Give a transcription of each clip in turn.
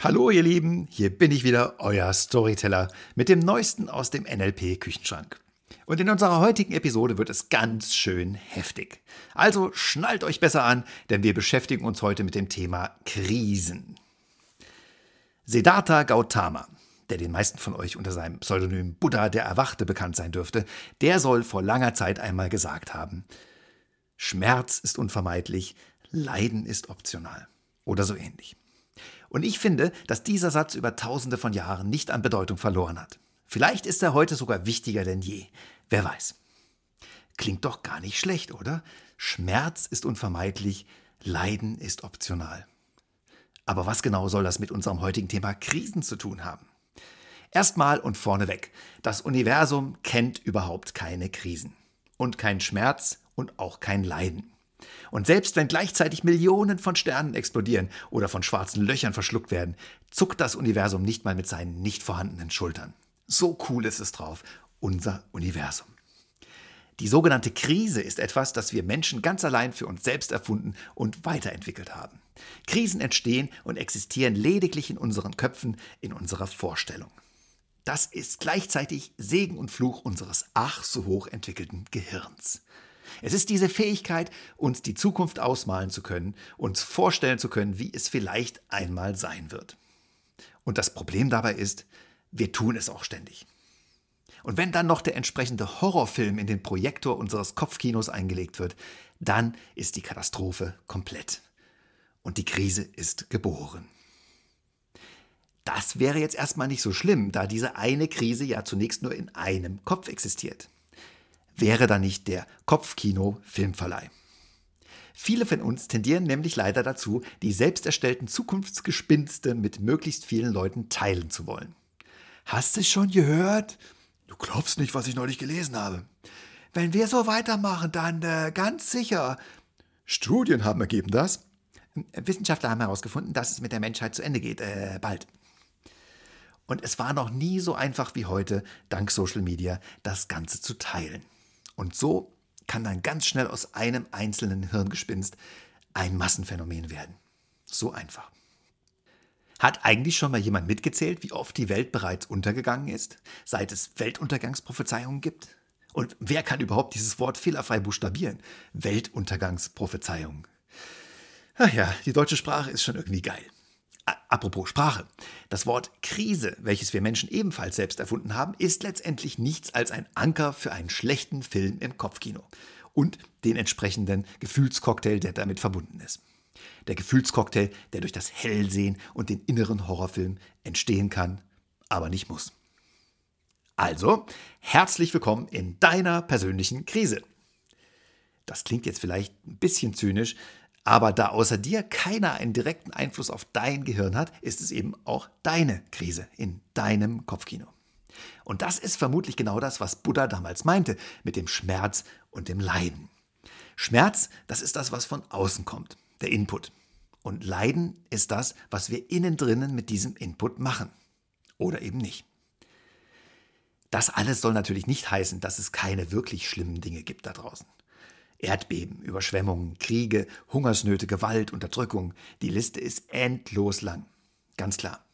Hallo ihr Lieben, hier bin ich wieder, euer Storyteller mit dem neuesten aus dem NLP Küchenschrank. Und in unserer heutigen Episode wird es ganz schön heftig. Also schnallt euch besser an, denn wir beschäftigen uns heute mit dem Thema Krisen. Siddhartha Gautama, der den meisten von euch unter seinem Pseudonym Buddha der Erwachte bekannt sein dürfte, der soll vor langer Zeit einmal gesagt haben, Schmerz ist unvermeidlich, Leiden ist optional oder so ähnlich. Und ich finde, dass dieser Satz über tausende von Jahren nicht an Bedeutung verloren hat. Vielleicht ist er heute sogar wichtiger denn je. Wer weiß. Klingt doch gar nicht schlecht, oder? Schmerz ist unvermeidlich, Leiden ist optional. Aber was genau soll das mit unserem heutigen Thema Krisen zu tun haben? Erstmal und vorneweg, das Universum kennt überhaupt keine Krisen und keinen Schmerz und auch kein Leiden. Und selbst wenn gleichzeitig Millionen von Sternen explodieren oder von schwarzen Löchern verschluckt werden, zuckt das Universum nicht mal mit seinen nicht vorhandenen Schultern. So cool ist es drauf, unser Universum. Die sogenannte Krise ist etwas, das wir Menschen ganz allein für uns selbst erfunden und weiterentwickelt haben. Krisen entstehen und existieren lediglich in unseren Köpfen, in unserer Vorstellung. Das ist gleichzeitig Segen und Fluch unseres ach so hoch entwickelten Gehirns. Es ist diese Fähigkeit, uns die Zukunft ausmalen zu können, uns vorstellen zu können, wie es vielleicht einmal sein wird. Und das Problem dabei ist, wir tun es auch ständig. Und wenn dann noch der entsprechende Horrorfilm in den Projektor unseres Kopfkinos eingelegt wird, dann ist die Katastrophe komplett. Und die Krise ist geboren. Das wäre jetzt erstmal nicht so schlimm, da diese eine Krise ja zunächst nur in einem Kopf existiert wäre da nicht der Kopfkino-Filmverleih. Viele von uns tendieren nämlich leider dazu, die selbst erstellten Zukunftsgespinste mit möglichst vielen Leuten teilen zu wollen. Hast du es schon gehört? Du glaubst nicht, was ich neulich gelesen habe. Wenn wir so weitermachen, dann äh, ganz sicher. Studien haben ergeben, dass. Wissenschaftler haben herausgefunden, dass es mit der Menschheit zu Ende geht. Äh, bald. Und es war noch nie so einfach wie heute, dank Social Media, das Ganze zu teilen. Und so kann dann ganz schnell aus einem einzelnen Hirngespinst ein Massenphänomen werden. So einfach. Hat eigentlich schon mal jemand mitgezählt, wie oft die Welt bereits untergegangen ist, seit es Weltuntergangsprophezeiungen gibt? Und wer kann überhaupt dieses Wort fehlerfrei buchstabieren? Weltuntergangsprophezeiungen. Ach ja, die deutsche Sprache ist schon irgendwie geil. Apropos Sprache. Das Wort Krise, welches wir Menschen ebenfalls selbst erfunden haben, ist letztendlich nichts als ein Anker für einen schlechten Film im Kopfkino und den entsprechenden Gefühlscocktail, der damit verbunden ist. Der Gefühlscocktail, der durch das Hellsehen und den inneren Horrorfilm entstehen kann, aber nicht muss. Also, herzlich willkommen in deiner persönlichen Krise. Das klingt jetzt vielleicht ein bisschen zynisch, aber da außer dir keiner einen direkten Einfluss auf dein Gehirn hat, ist es eben auch deine Krise in deinem Kopfkino. Und das ist vermutlich genau das, was Buddha damals meinte mit dem Schmerz und dem Leiden. Schmerz, das ist das, was von außen kommt, der Input. Und Leiden ist das, was wir innen drinnen mit diesem Input machen. Oder eben nicht. Das alles soll natürlich nicht heißen, dass es keine wirklich schlimmen Dinge gibt da draußen. Erdbeben, Überschwemmungen, Kriege, Hungersnöte, Gewalt, Unterdrückung. Die Liste ist endlos lang. Ganz klar.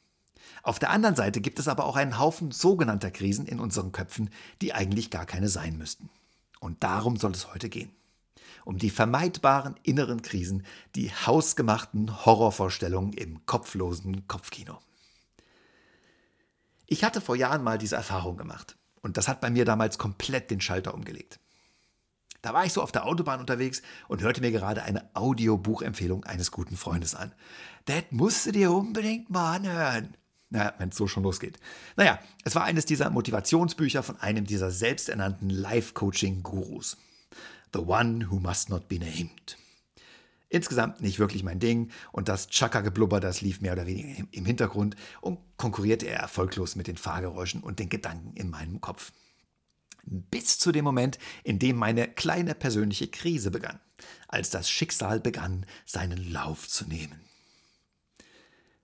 Auf der anderen Seite gibt es aber auch einen Haufen sogenannter Krisen in unseren Köpfen, die eigentlich gar keine sein müssten. Und darum soll es heute gehen. Um die vermeidbaren inneren Krisen, die hausgemachten Horrorvorstellungen im kopflosen Kopfkino. Ich hatte vor Jahren mal diese Erfahrung gemacht. Und das hat bei mir damals komplett den Schalter umgelegt. Da war ich so auf der Autobahn unterwegs und hörte mir gerade eine Audiobuchempfehlung eines guten Freundes an. Das musst du dir unbedingt mal anhören. Naja, wenn es so schon losgeht. Naja, es war eines dieser Motivationsbücher von einem dieser selbsternannten Life-Coaching-Gurus. The One Who Must Not Be Named. Insgesamt nicht wirklich mein Ding und das Chaka-Geblubber, das lief mehr oder weniger im Hintergrund und konkurrierte er erfolglos mit den Fahrgeräuschen und den Gedanken in meinem Kopf bis zu dem Moment, in dem meine kleine persönliche Krise begann, als das Schicksal begann, seinen Lauf zu nehmen.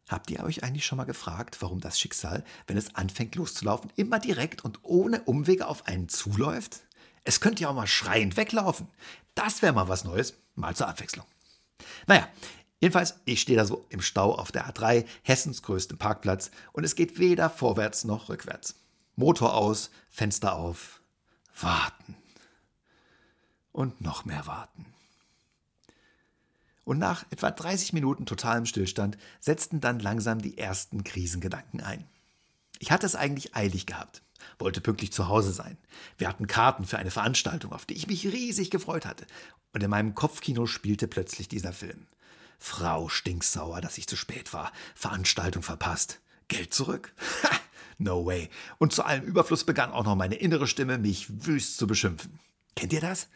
Habt ihr euch eigentlich schon mal gefragt, warum das Schicksal, wenn es anfängt loszulaufen, immer direkt und ohne Umwege auf einen zuläuft? Es könnte ja auch mal schreiend weglaufen. Das wäre mal was Neues, mal zur Abwechslung. Naja, Jedenfalls, ich stehe da so im Stau auf der A3, Hessens größtem Parkplatz, und es geht weder vorwärts noch rückwärts. Motor aus, Fenster auf, warten. Und noch mehr warten. Und nach etwa 30 Minuten totalem Stillstand setzten dann langsam die ersten Krisengedanken ein. Ich hatte es eigentlich eilig gehabt, wollte pünktlich zu Hause sein. Wir hatten Karten für eine Veranstaltung, auf die ich mich riesig gefreut hatte. Und in meinem Kopfkino spielte plötzlich dieser Film. Frau stinksauer, dass ich zu spät war. Veranstaltung verpasst. Geld zurück? No way. Und zu allem Überfluss begann auch noch meine innere Stimme, mich wüst zu beschimpfen. Kennt ihr das?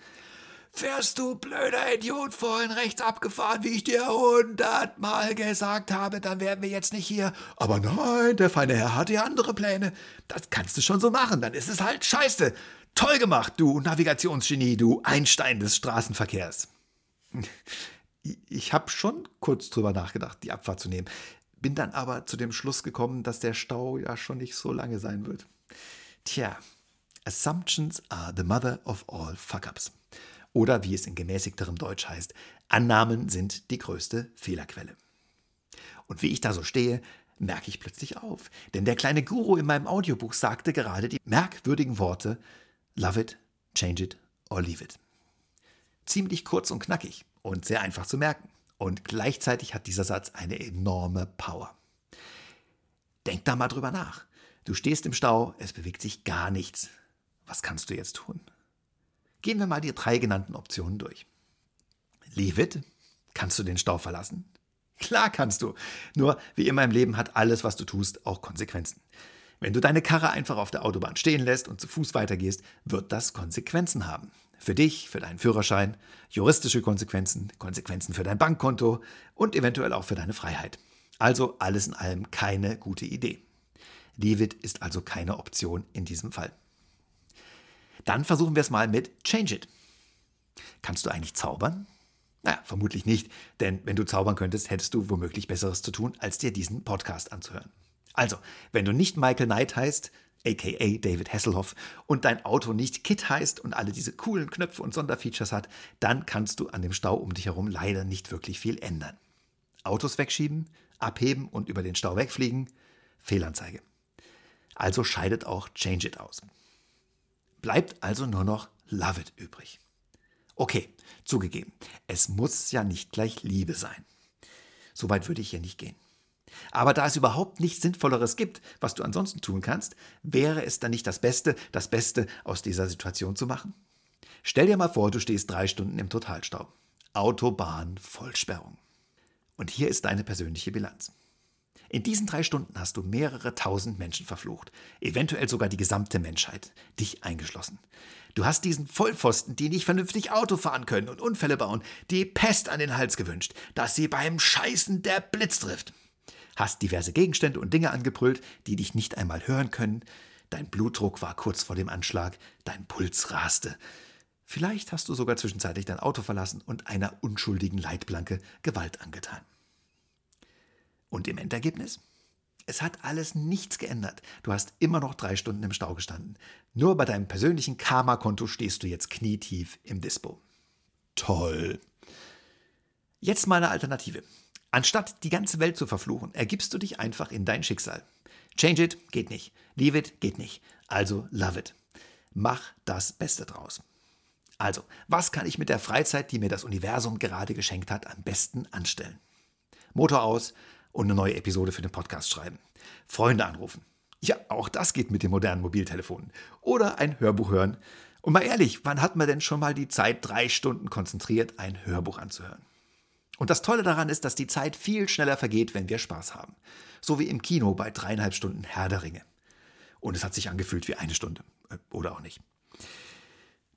Fährst du, blöder Idiot, vorhin rechts abgefahren, wie ich dir hundertmal gesagt habe, dann wären wir jetzt nicht hier. Aber nein, der feine Herr hatte ja andere Pläne. Das kannst du schon so machen, dann ist es halt scheiße. Toll gemacht, du Navigationsgenie, du Einstein des Straßenverkehrs. Ich habe schon kurz drüber nachgedacht, die Abfahrt zu nehmen, bin dann aber zu dem Schluss gekommen, dass der Stau ja schon nicht so lange sein wird. Tja, Assumptions are the mother of all fuck-ups. Oder wie es in gemäßigterem Deutsch heißt, Annahmen sind die größte Fehlerquelle. Und wie ich da so stehe, merke ich plötzlich auf. Denn der kleine Guru in meinem Audiobuch sagte gerade die merkwürdigen Worte Love it, change it or leave it. Ziemlich kurz und knackig und sehr einfach zu merken. Und gleichzeitig hat dieser Satz eine enorme Power. Denk da mal drüber nach. Du stehst im Stau, es bewegt sich gar nichts. Was kannst du jetzt tun? Gehen wir mal die drei genannten Optionen durch. Leave it. Kannst du den Stau verlassen? Klar kannst du. Nur, wie immer im Leben hat alles, was du tust, auch Konsequenzen. Wenn du deine Karre einfach auf der Autobahn stehen lässt und zu Fuß weitergehst, wird das Konsequenzen haben. Für dich, für deinen Führerschein, juristische Konsequenzen, Konsequenzen für dein Bankkonto und eventuell auch für deine Freiheit. Also alles in allem keine gute Idee. Leave it ist also keine Option in diesem Fall. Dann versuchen wir es mal mit Change It. Kannst du eigentlich zaubern? Naja, vermutlich nicht, denn wenn du zaubern könntest, hättest du womöglich Besseres zu tun, als dir diesen Podcast anzuhören. Also, wenn du nicht Michael Knight heißt, aka David Hasselhoff, und dein Auto nicht Kit heißt und alle diese coolen Knöpfe und Sonderfeatures hat, dann kannst du an dem Stau um dich herum leider nicht wirklich viel ändern. Autos wegschieben, abheben und über den Stau wegfliegen, Fehlanzeige. Also scheidet auch Change It aus. Bleibt also nur noch Love It übrig. Okay, zugegeben, es muss ja nicht gleich Liebe sein. Soweit würde ich hier nicht gehen. Aber da es überhaupt nichts Sinnvolleres gibt, was du ansonsten tun kannst, wäre es dann nicht das Beste, das Beste aus dieser Situation zu machen? Stell dir mal vor, du stehst drei Stunden im Totalstau. Autobahn Vollsperrung. Und hier ist deine persönliche Bilanz. In diesen drei Stunden hast du mehrere tausend Menschen verflucht, eventuell sogar die gesamte Menschheit, dich eingeschlossen. Du hast diesen Vollpfosten, die nicht vernünftig Auto fahren können und Unfälle bauen, die Pest an den Hals gewünscht, dass sie beim Scheißen der Blitz trifft. Hast diverse Gegenstände und Dinge angebrüllt, die dich nicht einmal hören können. Dein Blutdruck war kurz vor dem Anschlag, dein Puls raste. Vielleicht hast du sogar zwischenzeitlich dein Auto verlassen und einer unschuldigen Leitplanke Gewalt angetan. Und im Endergebnis? Es hat alles nichts geändert. Du hast immer noch drei Stunden im Stau gestanden. Nur bei deinem persönlichen Karma-Konto stehst du jetzt knietief im Dispo. Toll. Jetzt mal eine Alternative. Anstatt die ganze Welt zu verfluchen, ergibst du dich einfach in dein Schicksal. Change it geht nicht. Leave it geht nicht. Also love it. Mach das Beste draus. Also, was kann ich mit der Freizeit, die mir das Universum gerade geschenkt hat, am besten anstellen? Motor aus, und eine neue Episode für den Podcast schreiben. Freunde anrufen. Ja, auch das geht mit den modernen Mobiltelefonen. Oder ein Hörbuch hören. Und mal ehrlich, wann hat man denn schon mal die Zeit, drei Stunden konzentriert ein Hörbuch anzuhören? Und das Tolle daran ist, dass die Zeit viel schneller vergeht, wenn wir Spaß haben. So wie im Kino bei dreieinhalb Stunden Herr der Ringe. Und es hat sich angefühlt wie eine Stunde. Äh, oder auch nicht.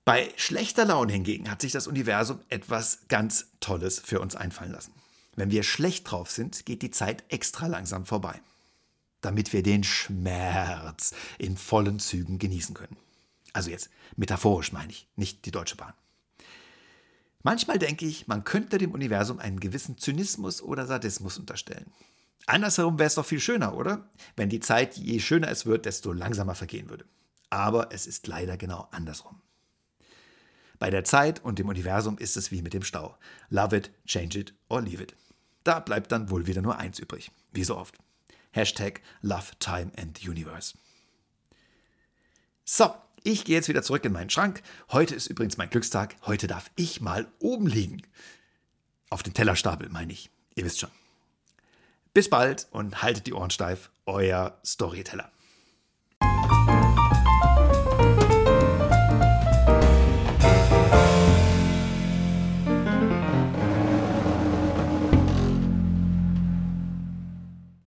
Bei schlechter Laune hingegen hat sich das Universum etwas ganz Tolles für uns einfallen lassen. Wenn wir schlecht drauf sind, geht die Zeit extra langsam vorbei, damit wir den Schmerz in vollen Zügen genießen können. Also jetzt metaphorisch meine ich, nicht die Deutsche Bahn. Manchmal denke ich, man könnte dem Universum einen gewissen Zynismus oder Sadismus unterstellen. Andersherum wäre es doch viel schöner, oder? Wenn die Zeit, je schöner es wird, desto langsamer vergehen würde. Aber es ist leider genau andersrum. Bei der Zeit und dem Universum ist es wie mit dem Stau. Love it, change it or leave it. Da bleibt dann wohl wieder nur eins übrig. Wie so oft. Hashtag Love, Time and Universe. So, ich gehe jetzt wieder zurück in meinen Schrank. Heute ist übrigens mein Glückstag. Heute darf ich mal oben liegen. Auf dem Tellerstapel, meine ich. Ihr wisst schon. Bis bald und haltet die Ohren steif. Euer Storyteller.